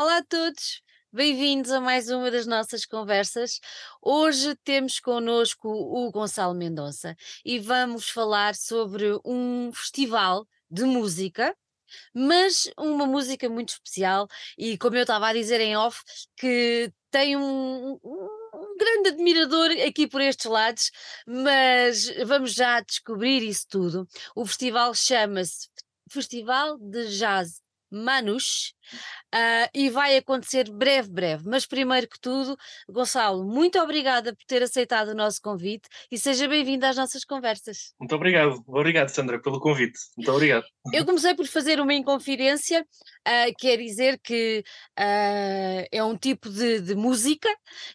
Olá a todos, bem-vindos a mais uma das nossas conversas. Hoje temos connosco o Gonçalo Mendonça e vamos falar sobre um festival de música, mas uma música muito especial e, como eu estava a dizer em off, que tem um, um- grande admirador aqui por estes lados, mas vamos já descobrir isso tudo. O festival chama-se Festival de Jazz Manus ah, e vai acontecer breve, breve. Mas primeiro que tudo, Gonçalo, muito obrigada por ter aceitado o nosso convite e seja bem-vindo às nossas conversas. Muito obrigado. Obrigado, Sandra, pelo convite. Muito obrigado. Eu comecei por fazer uma inconfidência, ah, quer dizer que ah, é um tipo de, de música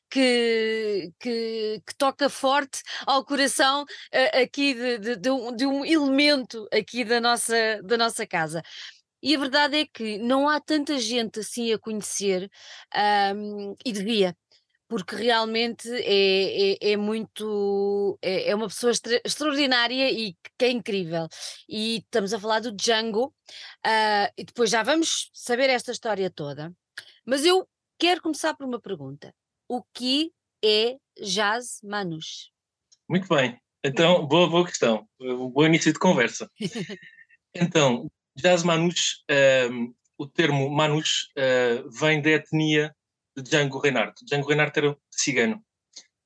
que, que, que toca forte ao coração aqui de, de- de um, de um elemento aqui da nossa, da nossa casa. E a verdade é que não há tanta gente assim a conhecer, ahm, e devia, porque realmente é, é, é muito. É, é uma pessoa extra- extraordinária e que é incrível. E estamos a falar do Django, ah, e depois já vamos saber esta história toda. Mas eu quero começar por uma pergunta: o que é Jazz Manus? Muito bem. Então, boa, boa questão. Um bom início de conversa. Então, Jazz Manus, ehm, o termo Manus eh, vem da etnia de Django Reinhardt. Django Reinhardt era cigano,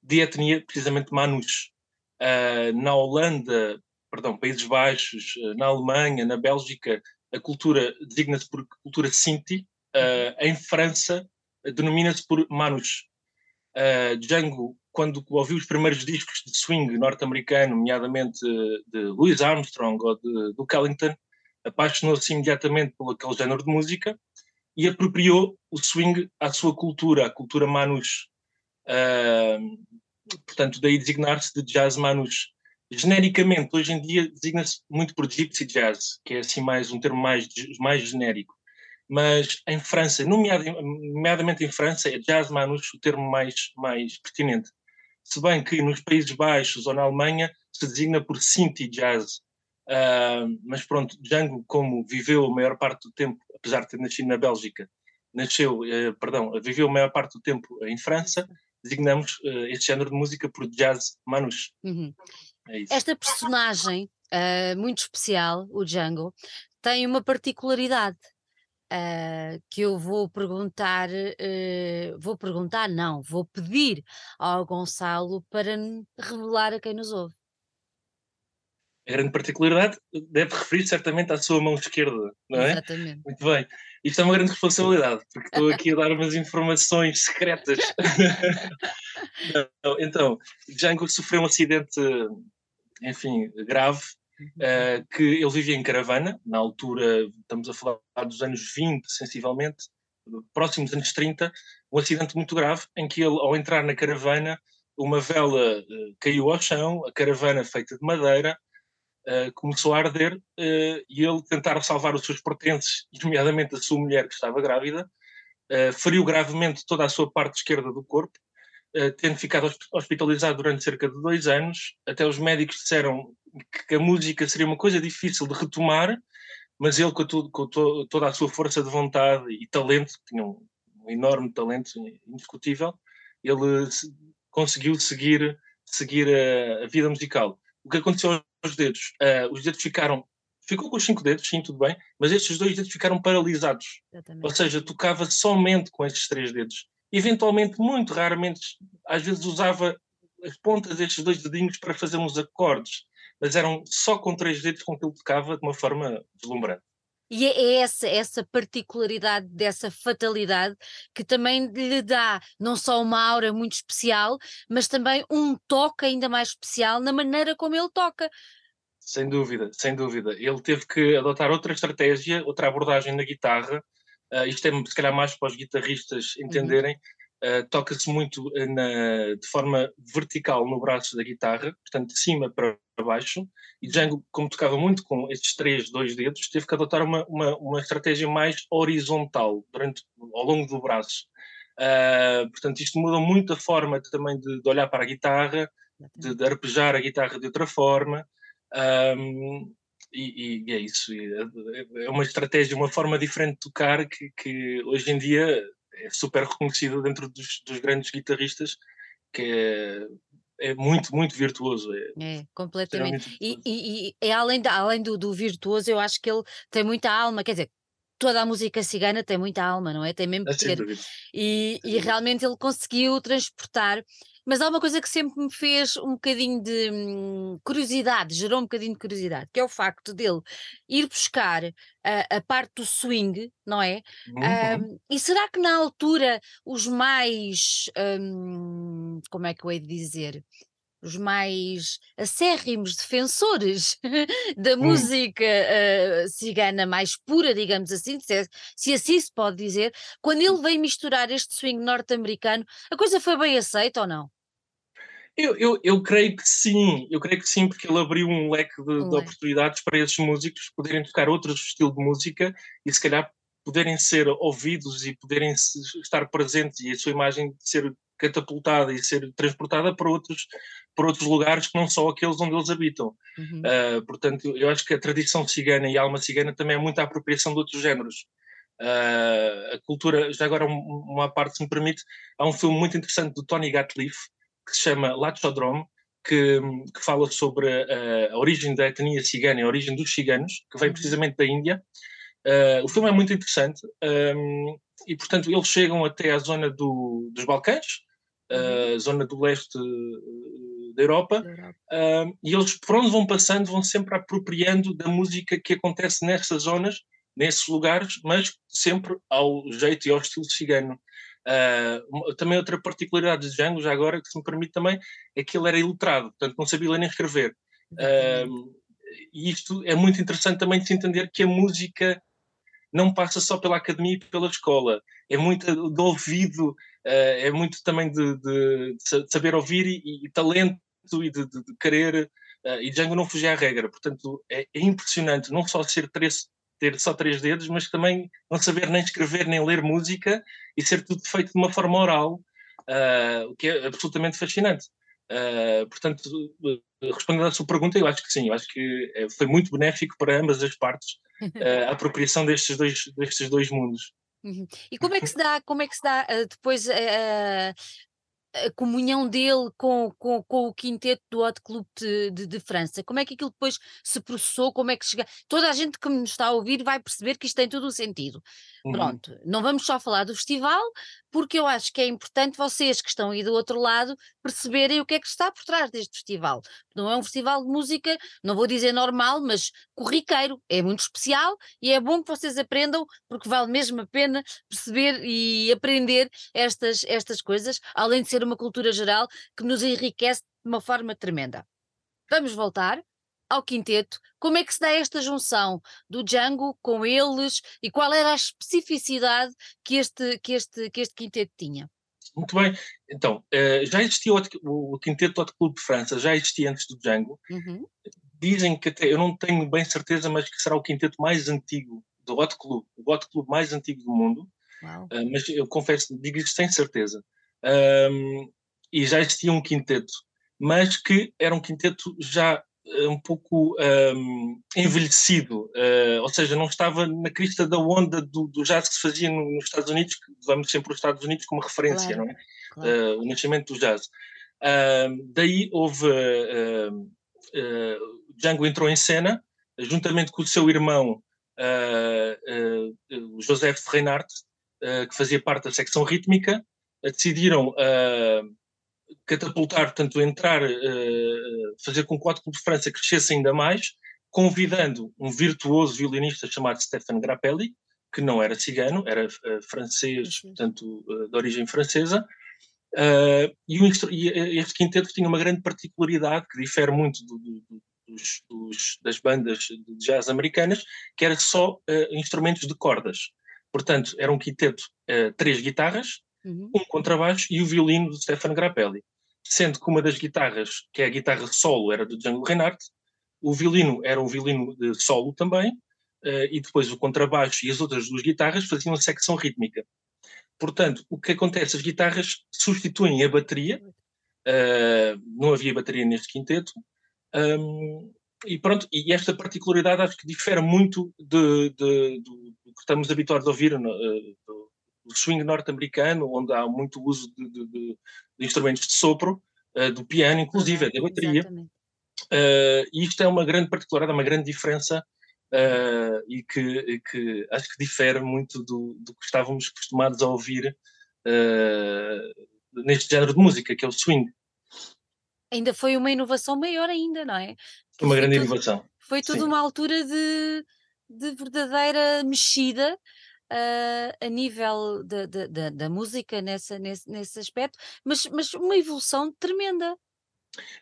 de etnia precisamente Manus. Eh, na Holanda, perdão, Países Baixos, eh, na Alemanha, na Bélgica, a cultura designa-se por cultura Sinti. Eh, em França, denomina-se por Manus. Uh, Django, quando ouviu os primeiros discos de swing norte-americano, nomeadamente uh, de Louis Armstrong ou de Duke Ellington, apaixonou-se imediatamente por aquele género de música e apropriou o swing à sua cultura, à cultura manus. Uh, portanto, daí designar-se de jazz manus. Genericamente, hoje em dia, designa-se muito por gypsy jazz, que é assim mais um termo mais, mais genérico mas em França, nomeadamente em França, é jazz manus o termo mais, mais pertinente. Se bem que nos Países Baixos ou na Alemanha se designa por Sinti Jazz. Uh, mas pronto, Django, como viveu a maior parte do tempo, apesar de ter nascido na Bélgica, nasceu, uh, perdão, viveu a maior parte do tempo em França, designamos uh, este género de música por jazz manus. Uhum. É Esta personagem muito especial, o Django, tem uma particularidade Uh, que eu vou perguntar, uh, vou perguntar, não, vou pedir ao Gonçalo para revelar a quem nos ouve. A grande particularidade deve referir certamente à sua mão esquerda, não é? Exatamente. Muito bem. Isto é uma grande responsabilidade, porque estou aqui a dar umas informações secretas. então, Django sofreu um acidente, enfim, grave, Uh, que ele vivia em caravana, na altura, estamos a falar dos anos 20, sensivelmente, próximos anos 30, um acidente muito grave em que ele, ao entrar na caravana, uma vela uh, caiu ao chão, a caravana feita de madeira uh, começou a arder e ele tentar salvar os seus pertences, nomeadamente a sua mulher que estava grávida, feriu gravemente toda a sua parte esquerda do corpo, tendo ficado hospitalizado durante cerca de dois anos, até os médicos disseram que a música seria uma coisa difícil de retomar, mas ele, com, tudo, com to, toda a sua força de vontade e talento, tinha um, um enorme talento indiscutível, ele se, conseguiu seguir, seguir a, a, vida musical. O que aconteceu aos dedos? Uh, os dedos ficaram. Ficou com os cinco dedos, sim, tudo bem, mas estes dois dedos ficaram paralisados. Exatamente. Ou seja, tocava somente com estes três dedos. Eventualmente, muito raramente, às vezes usava as pontas destes dois dedinhos para fazer uns acordes mas eram só com três dedos com que ele tocava de uma forma deslumbrante. E é essa, essa particularidade dessa fatalidade que também lhe dá não só uma aura muito especial, mas também um toque ainda mais especial na maneira como ele toca. Sem dúvida, sem dúvida. Ele teve que adotar outra estratégia, outra abordagem na guitarra. Uh, isto é se calhar mais para os guitarristas entenderem. Uhum. Uh, toca-se muito na, de forma vertical no braço da guitarra, portanto de cima para baixo, e Django, como tocava muito com estes três, dois dedos, teve que adotar uma, uma, uma estratégia mais horizontal durante, ao longo do braço. Uh, portanto, isto muda muito a forma também de, de olhar para a guitarra, de, de, arpejar a guitarra de outra forma, um, e, e, é isso. É, é uma estratégia, uma forma diferente de tocar que, que hoje em dia é super reconhecida dentro dos, dos grandes guitarristas, que é, é muito, muito virtuoso. É, é completamente. E, e, e, além, de, além do, do virtuoso, eu acho que ele tem muita alma, quer dizer, toda a música cigana tem muita alma, não é? Tem mesmo que ter. E, e realmente ele conseguiu transportar. Mas há uma coisa que sempre me fez um bocadinho de hum, curiosidade, gerou um bocadinho de curiosidade, que é o facto dele ir buscar a, a parte do swing, não é? Uhum. Um, e será que na altura os mais, um, como é que eu hei de dizer? os mais acérrimos defensores da hum. música uh, cigana mais pura, digamos assim, se, é, se assim se pode dizer, quando ele veio misturar este swing norte-americano, a coisa foi bem aceita ou não? Eu, eu, eu, creio que sim, eu creio que sim, porque ele abriu um leque de, de oportunidades para esses músicos poderem tocar outros estilos de música e se calhar poderem ser ouvidos e poderem estar presentes e a sua imagem ser catapultada e ser transportada para outros, para outros lugares que não são aqueles onde eles habitam. Uhum. Uh, portanto, eu acho que a tradição cigana e a alma cigana também é muita apropriação de outros géneros. Uh, a cultura, já agora uma parte, se me permite, há um filme muito interessante do Tony Gatliff que se chama Lachodrome, que, que fala sobre a, a, origem da etnia cigana, a origem dos ciganos, que vem uhum. precisamente da Índia. Uh, o filme é muito interessante um, e, portanto, eles chegam até à zona do, dos Balcãs, uhum. zona do leste eh, da Europa, uh, e eles, por onde vão passando, vão sempre apropriando da música que acontece nessas zonas, nesses lugares, mas sempre ao jeito e ao estilo cigano. Uh, também outra particularidade de Django, já agora, que se me permite também, é que ele era ilustrado, portanto não sabia ler nem escrever. Uh, e isto é muito interessante também de se entender que a música não passa só pela academia e pela escola, é muito do ouvido, uh, é muito também de, de, de saber ouvir e, e, talento e de, de querer. E Django não fugia à regra, portanto é, é impressionante não só ser três, ter só três dedos, mas também não saber nem escrever nem ler música e ser tudo feito de uma forma oral, uh, o que é absolutamente fascinante. Uh, portanto, respondendo à sua pergunta, eu acho que sim, eu acho que foi muito benéfico para ambas as partes uh, a apropriação destes dois, destes dois mundos. Uhum. E como é que se dá, como é que se dá depois uh, a comunhão dele com, com, com o quinteto do Hot Club de, de, de, França? Como é que aquilo depois se processou? Como é que chega? Toda a gente que me está a ouvir vai perceber que isto tem todo o sentido. Uhum. Pronto, não vamos só falar do festival, porque eu acho que é importante vocês que estão aí do outro lado perceberem o que é que está por trás deste festival. Não é um festival de música, não vou dizer normal, mas corriqueiro, é muito especial e é bom que vocês aprendam, porque vale mesmo a pena perceber e aprender estas, estas coisas, além de ser uma cultura geral que nos enriquece de uma forma tremenda. Vamos voltar ao quinteto, como é que se dá esta junção do Django com eles e qual era a especificidade que este, que este, que este quinteto tinha? Muito bem, então, uh, já existia o, o quinteto do Clube de França, já existia antes do Django. Uhum. Dizem que até, eu não tenho bem certeza, mas que será o quinteto mais antigo do Hot Club, o Hot Club mais antigo do mundo. Uh, mas eu confesso, digo isto sem certeza. Um, e já existia um quinteto, mas que era um quinteto já eh, um pouco um, envelhecido, uh, ou seja, não estava na crista da onda do, do jazz que se fazia nos Estados Unidos, que usamos sempre os Estados Unidos como referência, claro, não é? Claro. Uh, o nascimento do jazz. Uh, daí houve. Django entrou em cena, juntamente com o seu irmão, o Joseph Reinhardt, que fazia parte da secção rítmica, decidiram catapultar, portanto, entrar, uh, fazer com que o Clube de França crescesse ainda mais, convidando um virtuoso violinista chamado Stefan Grappelli, que não era cigano, era uh, francês, uhum. portanto, uh, de origem francesa, e, o, e, este quinteto tinha uma grande particularidade que difere muito do, do, dos, dos, das bandas de jazz americanas, que era só instrumentos de cordas. Portanto, era um quinteto, três guitarras, uhum. um contrabaixo e o violino do Stefan Grappelli. Sendo que uma das guitarras, que é a guitarra solo, era do Django Reinhardt, o violino era um violino de solo também, uh, e depois o contrabaixo e as outras duas guitarras faziam a secção rítmica. Portanto, o que acontece? As guitarras substituem a bateria, uh, não havia bateria neste quinteto, um, e pronto, e esta particularidade acho que difere muito de, de, do, do que estamos habituados a ouvir no, do swing norte-americano, onde há muito uso de, de, instrumentos de sopro, uh, do piano, inclusive, uhum, da bateria. Uh, e isto é uma grande particularidade, uma grande diferença uh, e que, que, acho que difere muito do, do que estávamos acostumados a ouvir neste género de música, que é o swing. Ainda foi uma inovação maior ainda, não é? Foi uma grande tudo, inovação. Foi tudo Sim. uma altura de, de verdadeira mexida Uh, a nível da, da, da, música nessa, nesse, nesse aspecto, mas, mas uma evolução tremenda.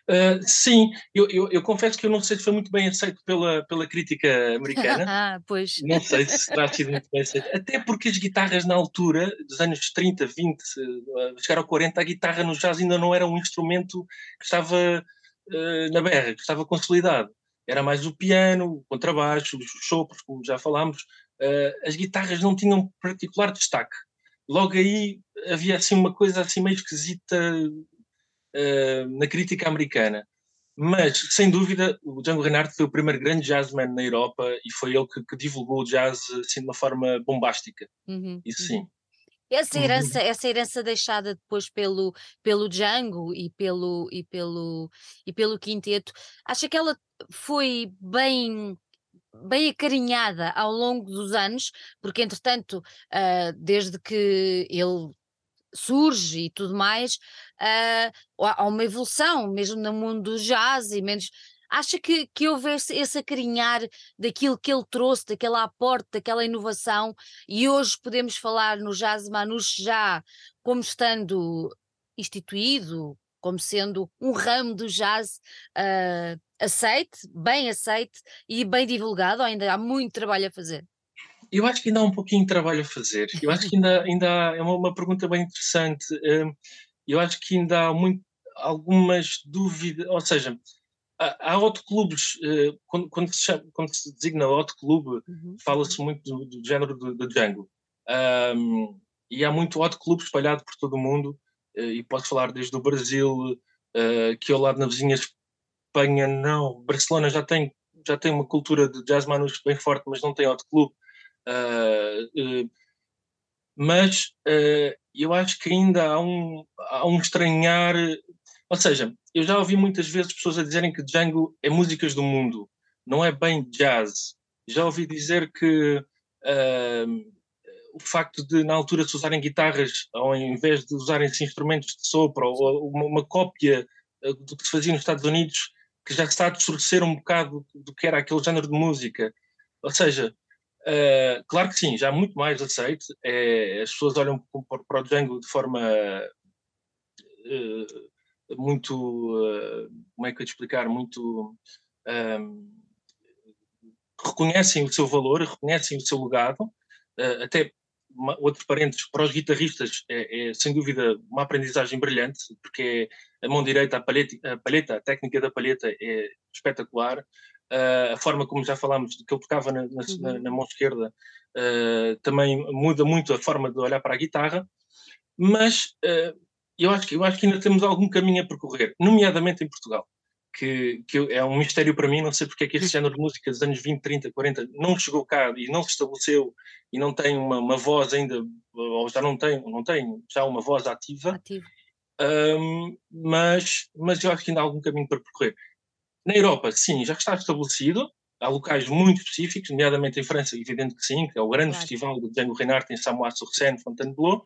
Uh, sim, eu, eu, eu, confesso que eu não sei se foi muito bem aceito pela, pela crítica americana. ah, pois. Não sei se terá sido muito bem aceito. Até porque as guitarras na altura, dos anos 30, 20, uh, chegar ao 40, a guitarra no jazz ainda não era um instrumento que estava uh, na berra, que estava consolidado. Era mais o piano, o contrabaixo, os sopros, como já falámos. Uh, as guitarras não tinham particular destaque. Logo aí havia assim uma coisa assim meio esquisita uh, na crítica americana. Mas, sem dúvida, o Django Reinhardt foi o primeiro grande jazzman na Europa e foi ele que, que divulgou o jazz assim, de uma forma bombástica. Uhum, Isso uhum. sim. Essa herança, uhum. essa herança deixada depois pelo, pelo Django e pelo, e, pelo, e pelo quinteto, acha que ela foi bem bem acarinhada ao longo dos anos, porque entretanto, uh, desde que ele surge e tudo mais, uh, há uma evolução, mesmo no mundo do jazz e menos. Acha que, que houve esse, esse acarinhar daquilo que ele trouxe, daquele aporte, daquela inovação, e hoje podemos falar no Jazz Manouche já como estando instituído, como sendo um ramo do jazz uh, aceite, bem aceite e bem divulgado, ou ainda há muito trabalho a fazer? Eu acho que ainda há um pouquinho de trabalho a fazer. Eu acho que ainda, ainda há, é uma, uma, pergunta bem interessante. Hum, eu acho que ainda há muito, algumas dúvidas, ou seja, há, há autoclubes, eh, quando, quando, se chama, quando se designa autoclube, uhum. fala-se muito do, do, género do, do Django. Um, e há muito autoclube espalhado por todo o mundo, e posso falar desde o Brasil, uh, que ao lado na vizinha Espanha não, Barcelona já tem, já tem uma cultura de jazz manus bem forte, mas não tem autoclube. Uh, mas uh, eu acho que ainda há um, há um estranhar. Ou seja, eu já ouvi muitas vezes pessoas a dizerem que Django é músicas do mundo, não é bem jazz. Já ouvi dizer que uh, o facto de, na altura, se usarem guitarras ao invés de usarem-se instrumentos de sopro ou uma, uma cópia do que se fazia nos Estados Unidos, que já está a distorcer um bocado do que era aquele género de música. Ou seja, Uh, claro que sim, já muito mais aceito. É, as pessoas olham para o Django de forma uh, muito. Uh, como é que eu te explicar? Muito. Um, reconhecem o seu valor, reconhecem o seu legado. até uma, outro parênteses, para os guitarristas é, é, sem dúvida uma aprendizagem brilhante, porque é a mão direita, a palheta, a, palheta, a técnica da palheta é espetacular. Uh, a forma como já falámos, que ele tocava na, na, uhum. na mão esquerda, uh, também muda muito a forma de olhar para a guitarra, mas uh, eu, acho que, eu acho que ainda temos algum caminho a percorrer, nomeadamente em Portugal, que, que é um mistério para mim, não sei porque é que este género de música dos anos 20, 30, 40 não chegou cá e não se estabeleceu e não tem uma, uma voz ainda, ou já não tem, não tem já uma voz ativa. Ativo. Um, mas, mas eu acho que ainda há algum caminho para percorrer. Na Europa, sim, já está estabelecido. Há locais muito específicos, nomeadamente em França, evidente que sim, que é o grande claro. festival do Django Reinhardt em Samoa-sur-Seine, Fontainebleau.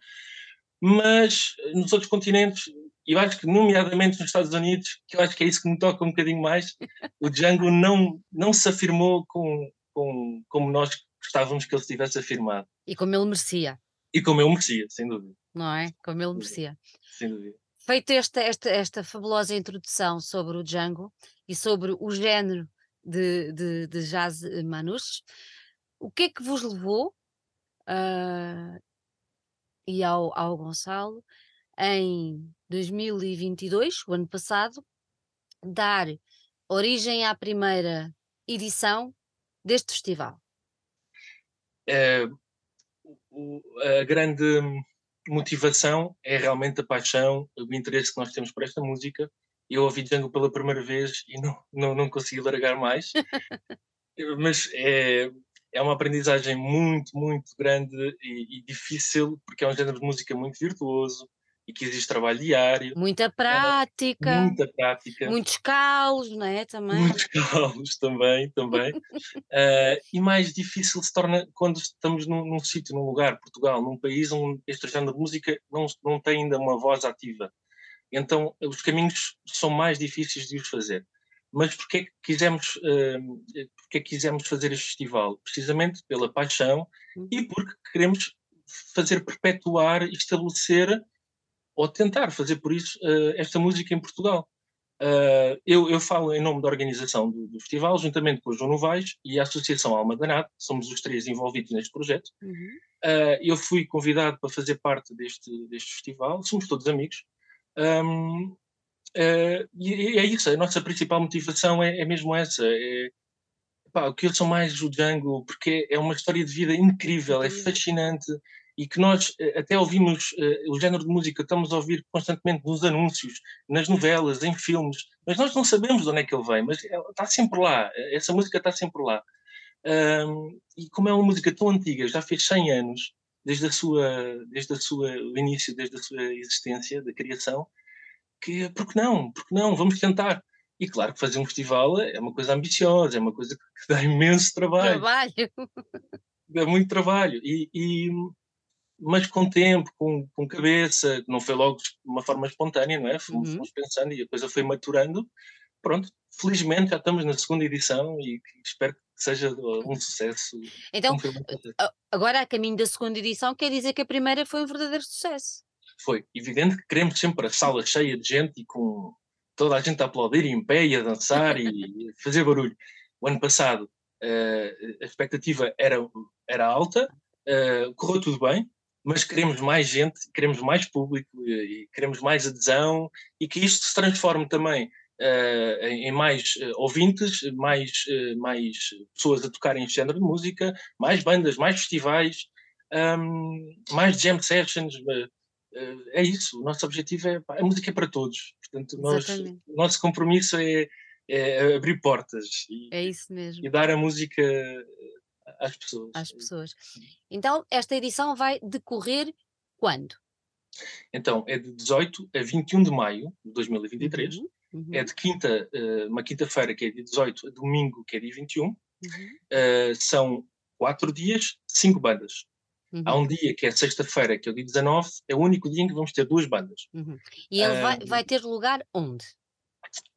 Mas nos outros continentes, e eu acho que, nomeadamente nos Estados Unidos, que eu acho que é isso que me toca um bocadinho mais, o Django não, não se afirmou com, com, como nós gostávamos que ele se tivesse afirmado. E como ele merecia. E como ele merecia, sem dúvida. Não é? Como ele merecia. Sem dúvida. Feita esta, esta, esta fabulosa introdução sobre o Django e sobre o género de, de, de jazz manouche, o que é que vos levou uh, e ao, ao Gonçalo em 2022, o ano passado, dar origem à primeira edição deste festival? É, o, a grande motivação é realmente a paixão, o interesse que nós temos por esta música Eu ouvi Django pela primeira vez e não, não, não consegui largar mais. Mas é, é uma aprendizagem muito, muito grande e, e, difícil, porque é um género de música muito virtuoso e que exige trabalho diário. Muita prática. É, muita prática. Muitos calos, não é? Também. Muitos calos também, também. uh, e mais difícil se torna quando estamos num, num sítio, num lugar, Portugal, num país onde este género de música não, não tem ainda uma voz ativa. Então, os caminhos são mais difíceis de os fazer. Mas porquê é que quisemos, uh, porquê é que quisemos fazer este festival? Precisamente pela paixão uhum. e porque queremos fazer perpetuar e estabelecer ou tentar fazer por isso uh, esta música em Portugal. Uh, eu, eu, falo em nome da organização do, do, festival, juntamente com o João Novaes e a Associação Alma Danado, somos os três envolvidos neste projeto. Uhum. Uh, eu fui convidado para fazer parte deste, deste festival, somos todos amigos. Um, Uh, e é isso, a nossa principal motivação é, é mesmo essa. É, pá, o que eu sou mais o Django, porque é uma história de vida incrível, é fascinante e que nós eh, até ouvimos uh, o género de música, estamos a ouvir constantemente nos anúncios, nas novelas, em filmes, mas nós não sabemos de onde é que ele vem, mas está sempre lá, essa música está sempre lá. Um, e como é uma música tão antiga, já fez 100 anos, desde, a sua, desde a sua, o início, desde a sua existência, da criação, que, porque não? Porque não? Vamos tentar. E claro que fazer um festival é uma coisa ambiciosa, é uma coisa que dá imenso trabalho. Trabalho. Dá muito trabalho. E, e, mas com tempo, com, com cabeça, não foi logo de uma forma espontânea, não é? Fomos, uhum. fomos pensando e a coisa foi maturando. Pronto, felizmente já estamos na segunda edição e espero que seja um sucesso. Então, agora a caminho da segunda edição, quer dizer que a primeira foi um verdadeiro sucesso foi evidente que queremos sempre a sala cheia de gente e com toda a gente a aplaudir em pé e a dançar e fazer barulho. O ano passado uh, a expectativa era, era alta, uh, correu tudo bem, mas queremos mais gente, queremos mais público e, queremos mais adesão e que isto se transforme também uh, em, em, mais ouvintes, mais, mais pessoas a tocarem este género de música, mais bandas, mais festivais, um, mais jam sessions, é isso, o nosso objetivo é a música é para todos. Portanto, nós, o nosso compromisso é, é, abrir portas e, é e dar a música às pessoas. Às pessoas. Então, esta edição vai decorrer quando? Então, é de 18 a 21 de maio de 2023. Uhum, uhum. É de quinta, eh, uma quinta-feira, que é dia 18, a domingo, que é dia 21. Uhum. Uh, são quatro dias, cinco bandas. Uhum. Há um dia que é sexta-feira, que é o dia 19, é o único dia em que vamos ter duas bandas. Uhum. E ele vai, vai, ter lugar onde?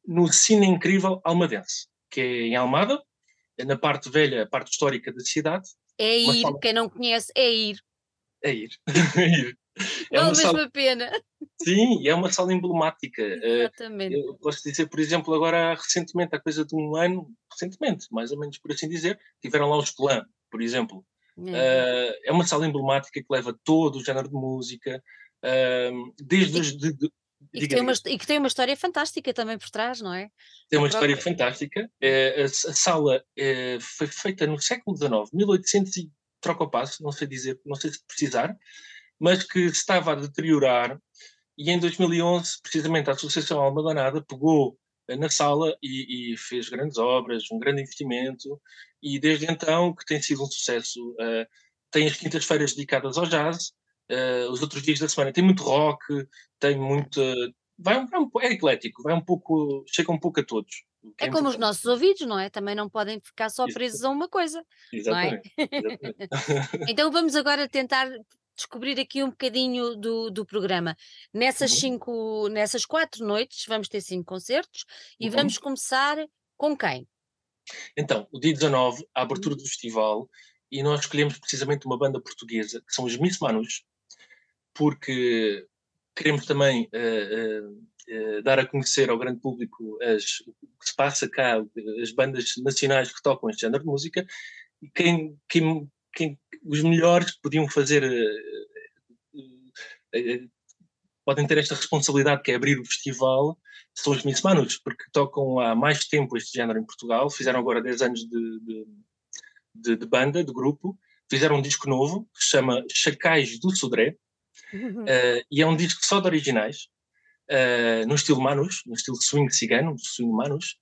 No Cine Incrível Almadense, que é em Almada, é na parte velha, a parte histórica da cidade. É ir, sala... quem não conhece, é ir. É ir. é ir. É vale mesmo sala... a pena. Sim, é uma sala emblemática. Eh, Exatamente. Eu posso dizer, por exemplo, agora recentemente, há coisa de um ano, recentemente, mais ou menos por assim dizer, tiveram lá os Clã, por exemplo. Uh, é uma sala emblemática que leva todo o género de música, uh, desde os. De, de, e, que tem uma, e que tem uma história fantástica também por trás, não é? Tem uma história fantástica. É, a, sala é, foi feita no século XIX, 1800 e troca o passo, não sei dizer, não sei se precisar, mas que estava a deteriorar e em 2011, precisamente, a Associação Alma Danada pegou na sala e, e, fez grandes obras, um grande investimento, e desde então que tem sido um sucesso. Uh, tem as quintas-feiras dedicadas ao jazz, uh, os outros dias da semana tem muito rock, tem muito. Vai, vai um, é eclético, vai um pouco, chega um pouco a todos. É, é como os nossos ouvidos, não é? Também não podem ficar só presos a uma coisa. Exatamente. É? exatamente. então vamos agora tentar descobrir aqui um bocadinho do, do programa. Nessas uhum. cinco, nessas quatro noites vamos ter cinco concertos e uhum. vamos começar com quem? Então, o dia 19, a abertura uhum. do festival, e nós escolhemos precisamente uma banda portuguesa, que são os Miss Manus, porque queremos também uh, uh, uh, dar a conhecer ao grande público as, o que se passa cá, as bandas nacionais que tocam este género de música, e quem, quem, quem os melhores podiam fazer podem ter esta responsabilidade que é abrir o festival são os Miss Manus, porque tocam há mais tempo este género em Portugal, fizeram agora 10 anos de, de, de, de banda, de grupo, fizeram um disco novo que se chama Chacais do Sodré, uhum. uh, e é um disco só de originais, uh, no estilo Manus, no estilo swing cigano, swing Manus.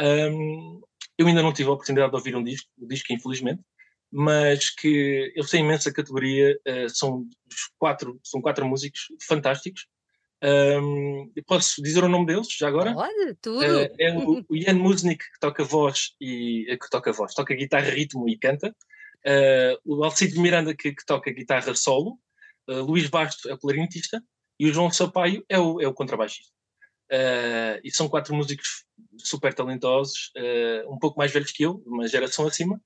Um, eu ainda não tive a oportunidade de ouvir um disco, o disco infelizmente, mas que eles têm imensa categoria, uh, são quatro, são quatro músicos fantásticos. Um, posso dizer o nome deles já agora? Pode, tudo. Uh, é o, o Ian Musnik que toca voz e que toca voz, toca guitarra, ritmo e canta. Uh, o Alcide Miranda que, que, toca guitarra solo. Uh, Luís Bastos é o clarinetista e o João Sampaio é o, é o contrabaixista. e são quatro músicos super talentosos, um pouco mais velhos que eu, uma geração acima.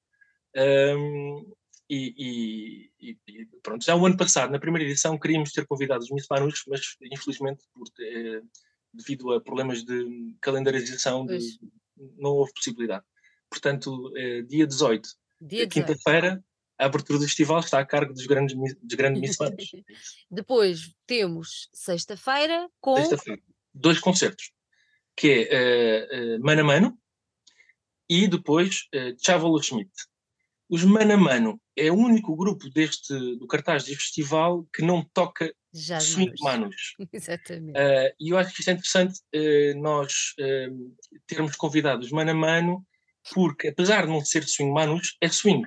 Um, e, e, e, pronto, já o ano passado, na primeira edição, queríamos ter convidado os Miss Manus, mas infelizmente, por, eh, devido a problemas de calendarização, de, não houve possibilidade. Portanto, eh, dia 18, dia quinta-feira, a abertura do festival está a cargo dos grandes, dos grandes Miss Manus. Depois temos sexta-feira com. Sexta-feira, dois concertos, que é uh, uh, Mano a Mano e depois uh, Chavolo Schmidt. Os Mano a Mano é o único grupo deste, do cartaz deste festival que não toca Já swing manos. Exatamente. Uh, e eu acho que isto é interessante uh, nós termos convidado os Mano a Mano, porque apesar de não ser swing manos, é swing.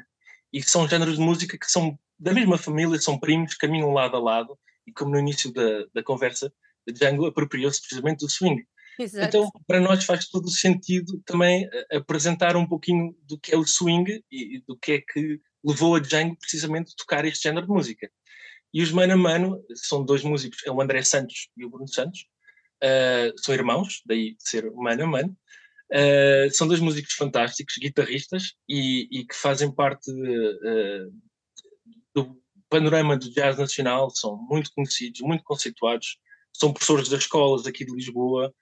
E são géneros de música que são da mesma família, são primos, caminham lado a lado, e como no início da, da conversa, Django apropriou-se precisamente do swing. Exato. Então, para nós faz todo o sentido também apresentar um pouquinho do que é o swing e do que é que levou a Django precisamente a tocar este género de música. E os Mano a Mano são dois músicos, é o André Santos e o Bruno Santos, uh, são irmãos, daí ser Mano a Mano. Uh, são dois músicos fantásticos, guitarristas, e, e que fazem parte uh, do panorama do jazz nacional, são muito conhecidos, muito conceituados, são professores das escolas aqui de Lisboa,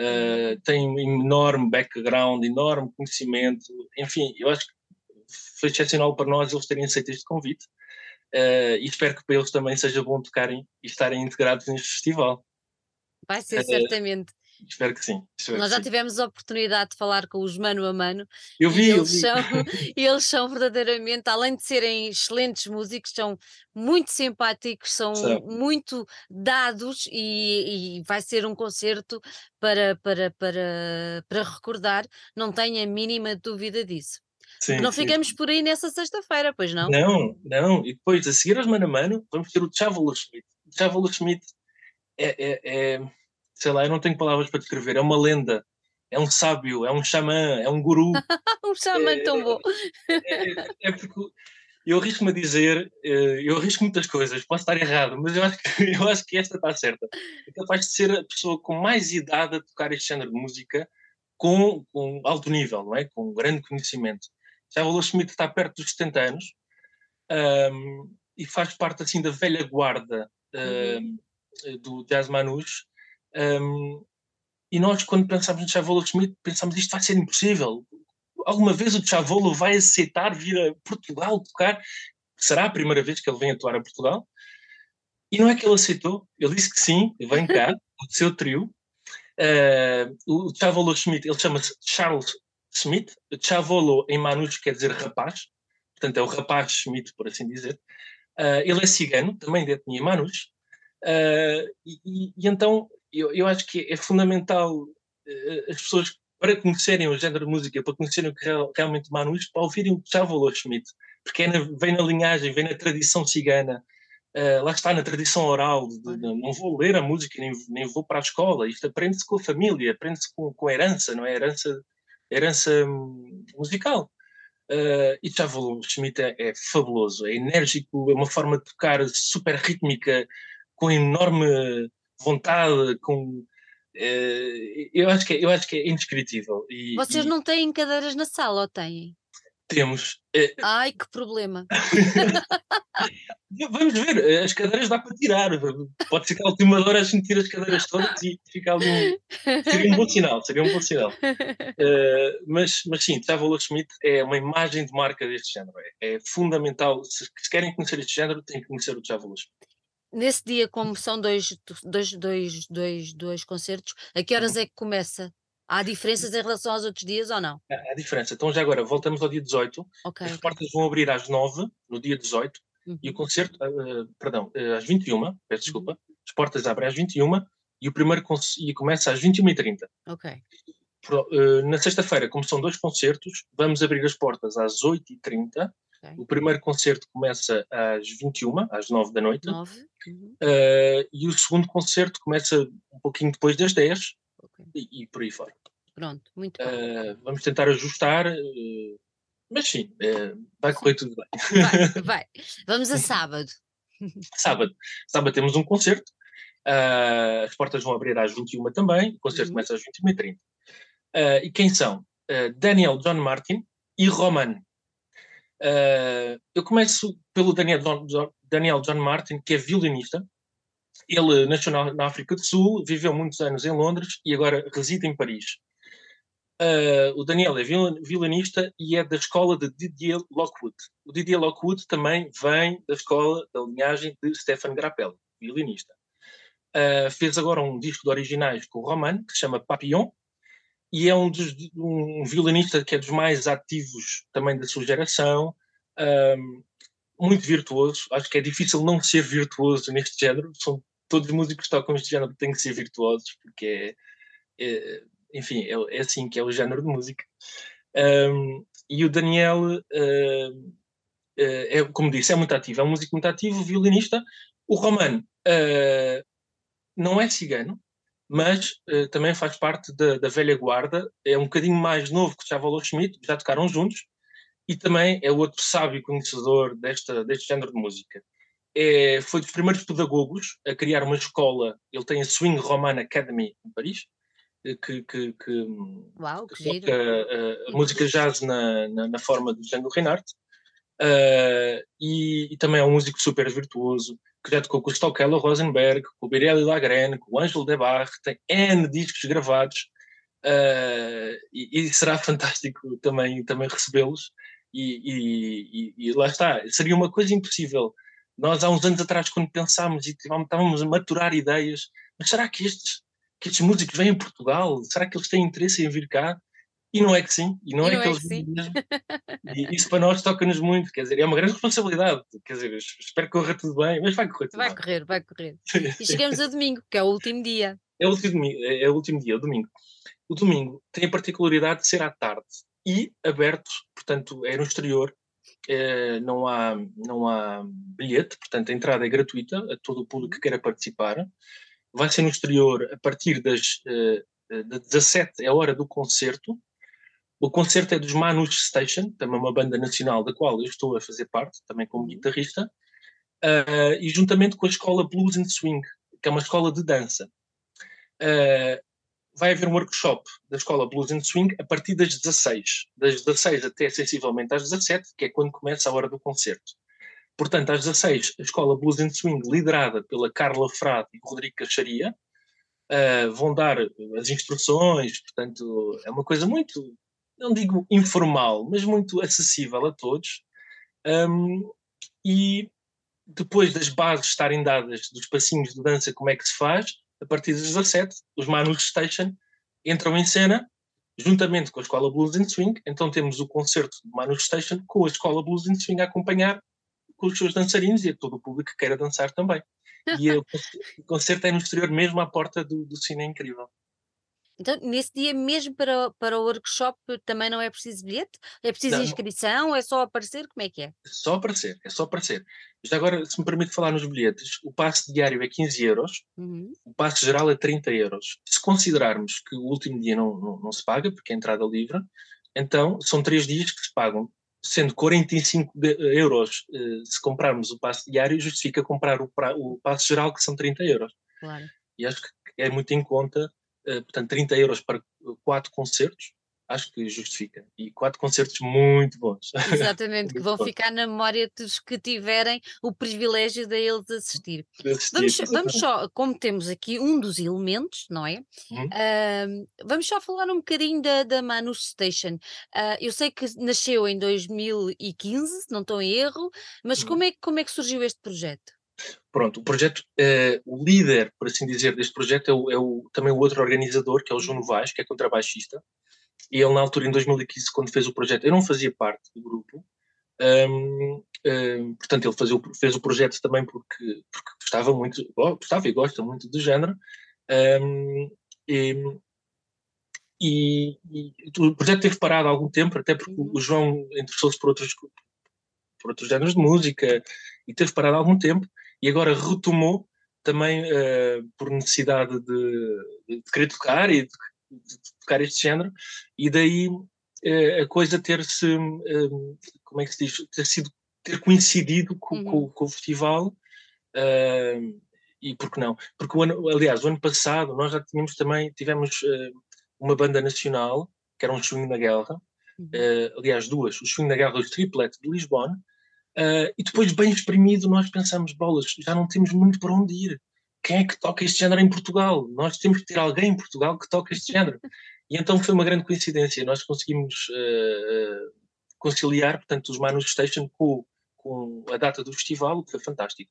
uh, têm um enorme background, enorme conhecimento, enfim, eu acho que foi excepcional para nós eles terem aceito este convite e espero que para eles também seja bom tocarem e estarem integrados neste festival. Vai ser, certamente. Espero que sim. Espero Nós que já sim. tivemos a oportunidade de falar com os mano a mano. Eu vi, e eles, vi. São, eles são verdadeiramente, além de serem excelentes músicos, são muito simpáticos, são muito dados e, e, vai ser um concerto para, para, para, para recordar, não tenho a mínima dúvida disso. Sim, não sim. ficamos por aí nessa sexta-feira, pois não? Não, não. E depois, a seguir aos Mano a Mano, vamos ter o Chavolo Schmidt. O Chavolo Schmidt é, é, é, sei lá, eu não tenho palavras para descrever, é uma lenda, é um sábio, é um xamã, é um guru. um xamã é, tão bom. É, é, é porque eu arrisco-me a dizer, eh, eu arrisco muitas coisas, posso estar errado, mas eu acho que, eu acho que esta está certa. É capaz de ser a pessoa com mais idade a tocar este género de música com, com alto nível, não é? com grande conhecimento já o Schmidt está perto dos 70 anos um, e faz parte assim da velha guarda um, uhum. do jazz manus. Um, e nós, quando pensamos no Chavolo Schmidt, pensamos isto vai ser impossível. Alguma vez o Chavolo vai aceitar vir a Portugal tocar? Será a primeira vez que ele vem atuar a Portugal? E não é que ele aceitou, ele disse que sim, vem cá, o seu trio. Uh, o Chavolo Schmidt, ele chama-se Charles Schmidt. Chavolo em Manus quer dizer rapaz, portanto é o rapaz Schmidt, por assim dizer. Uh, ele é cigano, também de etnia Manus. Uh, e, e, então eu, eu, acho que é fundamental uh, as pessoas, para conhecerem o género de música, para conhecerem o que é realmente Manus, para ouvirem o Chavolo Schmidt, porque é na, vem na linhagem, vem na tradição cigana. Uh, lá está na tradição oral, de, de, não vou ler a música, nem, nem vou para a escola, isto aprende-se com a família, aprende-se com, com a herança, não é? Herança herança hum, musical. Uh, e Chavolo Schmidt é, é, fabuloso, é enérgico, é uma forma de tocar super rítmica, com enorme vontade, com uh, eu acho que é, eu acho que é indescritível. E, Vocês e... não têm cadeiras na sala ou têm? Temos. Uh, Ai, que problema! Vamos ver, as cadeiras dá para tirar. Pode ser que a última hora a gente tira as cadeiras todas e fica ali um. Seria um bom sinal, seria um bom sinal. Uh, mas, mas sim, Tavola Schmidt é uma imagem de marca deste género. É, é fundamental. Se, se, querem conhecer este género, têm que conhecer o Tavola Schmidt. Nesse dia, como são dois, dois, dois, dois, dois concertos, a que horas é que começa? Há diferenças em relação aos outros dias ou não? Há, há diferença. Então, já agora, voltamos ao dia 18. Okay, As okay. portas vão abrir às 9, no dia 18, uhum. e o concerto, uh, perdão, uh, às 21, peço desculpa. Uhum. As portas abrem às 21, e o primeiro e começa às 21h30. Ok. Uh, na sexta-feira, como são dois concertos, vamos abrir as portas às 8h30. Okay. O primeiro concerto começa às 21 às 9 da noite. 9. Uhum. Uh, e o segundo concerto começa um pouquinho depois das 10 okay. e, e, por aí fora. Pronto, muito bem. Uh, vamos tentar ajustar, mas sim, vai correr tudo bem. Vai, vai. Vamos a sábado. sábado. Sábado temos um concerto. as portas vão abrir às 21 também. O concerto uhum. começa às 21h30. Uh, e quem são? Uh, Daniel John Martin e Roman. Uh, eu começo pelo Daniel John, Daniel John Martin, que é violinista. Ele nasceu na, na, África do Sul, viveu muitos anos em Londres e agora reside em Paris. o Daniel é violinista e é da escola de Didier Lockwood. O Didier Lockwood também vem da escola da linhagem de Stefan Grappelli, violinista. fez agora um disco de originais com o Roman, que se chama Papillon, e é um, dos, um violinista que é dos mais ativos também da sua geração, um, muito virtuoso. Acho que é difícil não ser virtuoso neste género. São todos os músicos que tocam este género têm que ser virtuosos, porque é, é enfim, é, é, assim que é o género de música. Um, e o Daniel, uh, é, como disse, é muito ativo, é um músico muito ativo, violinista. O Roman uh, não é cigano, mas uh, também faz parte da, da, velha guarda, é um bocadinho mais novo que o Chavalo Schmidt, já tocaram juntos, e também é outro sábio conhecedor desta, deste género de música. É, foi dos primeiros pedagogos a criar uma escola, ele tem a Swing Roman Academy em Paris, eh, que, que, que, Uau, que toca uh, a música jazz na, na, na forma do Django Reinhardt, uh, e, e, também é um músico super virtuoso, com o Stockello Rosenberg, com o Birelli Lagrene, com o Ângelo Debarre, tem N discos gravados uh, e, e, será fantástico também, também recebê-los. E, e, e, lá está, seria uma coisa impossível. Nós, há uns anos atrás, quando pensámos e estávamos a maturar ideias, mas será que estes, que estes músicos vêm a Portugal? Será que eles têm interesse em vir cá? E não é que sim, e não, e é, não que é eles que sim. E isso para nós toca-nos muito, quer dizer, é uma grande responsabilidade. Quer dizer, espero que corra tudo bem, mas vai correr tudo vai bem. correr, vai correr. E chegamos a domingo, que é o último dia. É o último, é, é o último dia, o domingo. O domingo tem a particularidade de ser à tarde e aberto, portanto, é no exterior, é, não, há, não há bilhete, portanto, a entrada é gratuita a todo o público que queira participar. Vai ser no exterior a partir das uh, de 17, é a hora do concerto, o concerto é dos Manus Station, também uma banda nacional da qual eu estou a fazer parte, também como uhum. guitarrista, uh, e juntamente com a escola Blues and Swing, que é uma escola de dança. Uh, vai haver um workshop da escola Blues and Swing a partir das 16, das 16 até sensivelmente às 17, que é quando começa a hora do concerto. Portanto, às 16, a escola Blues and Swing, liderada pela Carla Frade e Rodrigo Cacharia, uh, vão dar as instruções, portanto, é uma coisa muito não digo informal, mas muito acessível a todos. Um, e depois das bases estarem dadas dos passinhos de dança, como é que se faz, a partir das 17, os Manus Station entram em cena, juntamente com a Escola Blues and Swing. Então temos o concerto de Manus Station com a Escola Blues and Swing a acompanhar com os seus dançarinos e a todo o público que queira dançar também. E o concerto é no exterior, mesmo à porta do, do Cine Incrível. Então, nesse dia mesmo para, para o workshop também não é preciso bilhete? É preciso não, inscrição? É só aparecer? Como é que é? Só aparecer, é só aparecer. Já agora, se me permite falar nos bilhetes, o passe diário é 15 euros, uhum. o passe geral é 30 euros. Se considerarmos que o último dia não, não, não, se paga, porque é entrada livre, então são três dias que se pagam. Sendo 45 euros eh, se comprarmos o passe diário, justifica comprar o, o passe geral, que são 30 euros. Claro. E acho que é muito em conta eh, portanto, 30 euros para quatro concertos, acho que justifica. E quatro concertos muito bons. Exatamente, que vão ficar na memória dos que tiverem o privilégio de eles assistir. assistir. Vamos, vamos, só, como temos aqui um dos elementos, não é? Uhum. Uh, vamos só falar um bocadinho da, da Manus Station. Uh, eu sei que nasceu em 2015, se não estou em erro, mas uhum. como, é, como é que surgiu este projeto? Pronto, o projeto, uh, o líder, por assim dizer, deste projeto é, o, é o, também o outro organizador, que é o João Novaes, que é contrabaixista, e ele na altura, em 2015, quando fez o projeto, eu não fazia parte do grupo, um, um, portanto ele fazia, fez o projeto também porque, porque gostava muito, gostava e gosta muito do género, Um, e, e, e, o projeto teve parado há algum tempo, até porque o João interessou-se por outros, por outros géneros de música e teve parado há algum tempo e agora retomou também uh, por necessidade de, de, querer tocar e de, de, tocar este género e daí uh, a coisa ter-se, uh, como é que se diz, ter sido, ter coincidido com, uhum. com, com o festival e por que não? Porque, o ano, aliás, o ano passado nós já tínhamos também, tivemos uma banda nacional, que era um Swing na Guerra, uhum. uh, aliás, duas, o Swing na Guerra e o Triplet de Lisboa, uh, e depois, bem exprimido, nós pensamos, bolas, já não temos muito para onde ir. Quem é que toca este género em Portugal? Nós temos que ter alguém em Portugal que toque este género. E então foi uma grande coincidência. Nós conseguimos uh, conciliar, portanto, os Manus Station com, com a data do festival, que foi fantástico.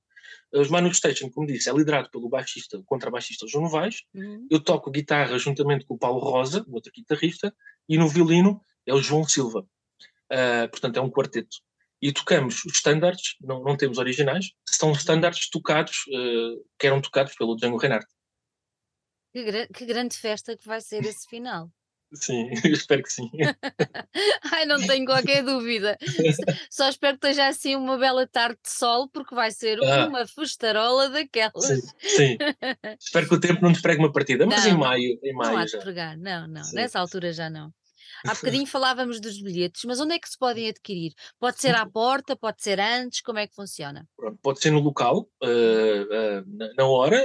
Os Manu Station, como disse, é liderado pelo baixista, o contrabaixista João Novaes. Uhum. Eu toco guitarra juntamente com o Paulo Rosa, outro guitarrista, e no violino é o João Silva. Uh, portanto, é um quarteto. E tocamos os standards, não, não temos originais, são standards tocados, uh, que eram tocados pelo Django Reinhardt. Que, que grande festa que vai ser esse final. Sim, espero que sim. Ai, não tenho qualquer dúvida. Só espero que esteja assim uma bela tarde de sol, porque vai ser ah. uma festarola daquelas. Sim, sim. espero que o tempo não nos pregue uma partida, mas não, em maio, em maio não há de pregar, não, não, sim. nessa altura já não. Há bocadinho falávamos dos bilhetes, mas onde é que se podem adquirir? Pode ser à porta, pode ser antes, como é que funciona? Pode ser no local, uh, uh, na, hora,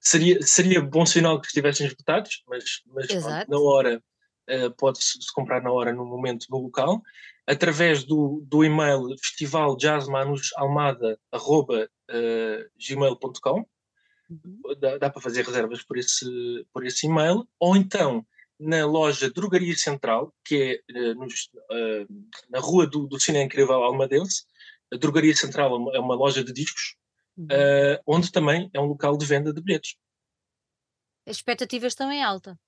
seria, seria bom sinal que estivessem esgotados, mas, mas pronto, na hora uh, pode-se comprar na hora, no momento, no local, através do, do e-mail festivaljazzmanusalmada.gmail.com uh, uhum. dá, dá, para fazer reservas por esse, por esse e-mail, ou então na loja Drogaria Central, que é uh, nos, na rua do, do Cine Incrível Almadense, a Drogaria Central é uma, é uma loja de discos, uh, onde também é um local de venda de bilhetes. As expectativas estão em alta.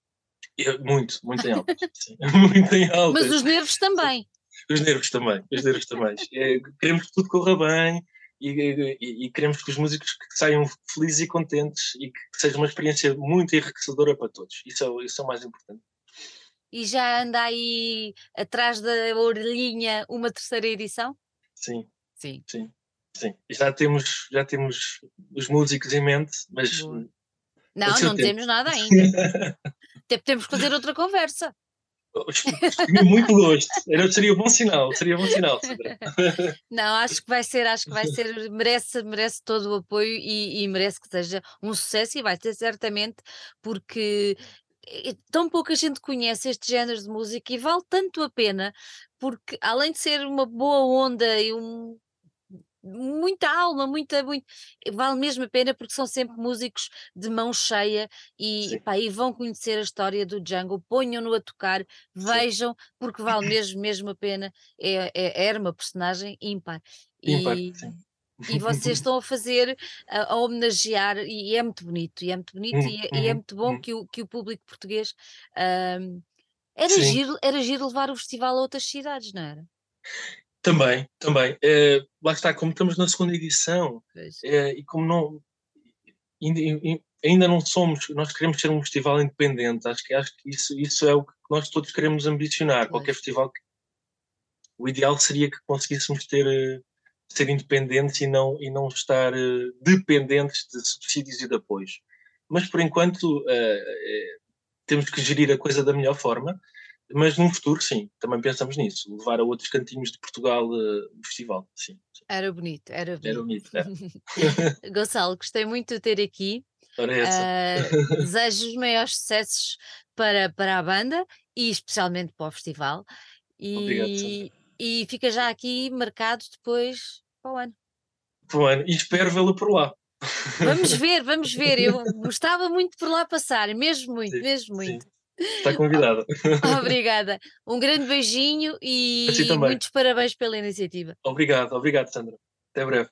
É, muito, muito em alta. muito em alta. Mas os nervos também. Os nervos também, os nervos também. É, queremos que tudo corra bem e, e, e, queremos que os músicos que saiam felizes e contentes e que seja uma experiência muito enriquecedora para todos. Isso é, isso é o mais importante. E já anda aí atrás da orelhinha uma terceira edição? Sim. Sim. Sim. Sim, já temos, já temos os músicos em mente, mas. Boa. Não, não temos nada ainda. Até temos que fazer outra conversa. Muito gosto. Era, seria um bom sinal, seria um bom sinal, Não, acho que vai ser, acho que vai ser, merece, merece todo o apoio e, e merece que seja um sucesso e vai ser certamente porque eh, tão pouca gente conhece este género de música e vale tanto a pena porque além de ser uma boa onda e um muita alma, muita, muito, vale mesmo a pena porque são sempre músicos de mão cheia e, pá, e vão conhecer a história do Django, ponham-no a tocar, vejam, sim. porque vale mesmo, mesmo a pena, é, é, era uma personagem ímpar. Ímpar, e, sim. E vocês estão a fazer, a, a, homenagear, e é muito bonito, e é muito bonito, hum, e, é, e, é, muito bom hum. que, o, que o público português um, era, giro, era giro levar o festival a outras cidades, não era? Também, também. É, lá está, como estamos na segunda edição é, e como não ainda, ainda, não somos, nós queremos ser um festival independente, acho que, acho que isso, isso é o que nós todos queremos ambicionar. Qualquer festival que, o ideal seria que conseguíssemos ter eh, ser independentes e não, e não estar dependentes de subsídios e de apoios. Mas por enquanto temos que gerir a coisa da melhor forma mas num futuro, sim, também pensamos nisso, levar a outros cantinhos de Portugal uh, o festival, sim, sim, Era bonito, era bonito. Era bonito, é. Gonçalo, gostei muito de ter aqui. Uh, desejo os maiores sucessos para, para a banda e especialmente para o festival. E, Obrigado, e fica já aqui marcado depois para o ano. Para o ano, e espero vê-lo por lá. Vamos ver, vamos ver. Eu gostava muito por lá passar, mesmo muito, sim, mesmo muito. Sim. Está convidada. Obrigada. Um grande beijinho e muitos parabéns pela iniciativa. Obrigado, obrigado, Sandra. Até breve.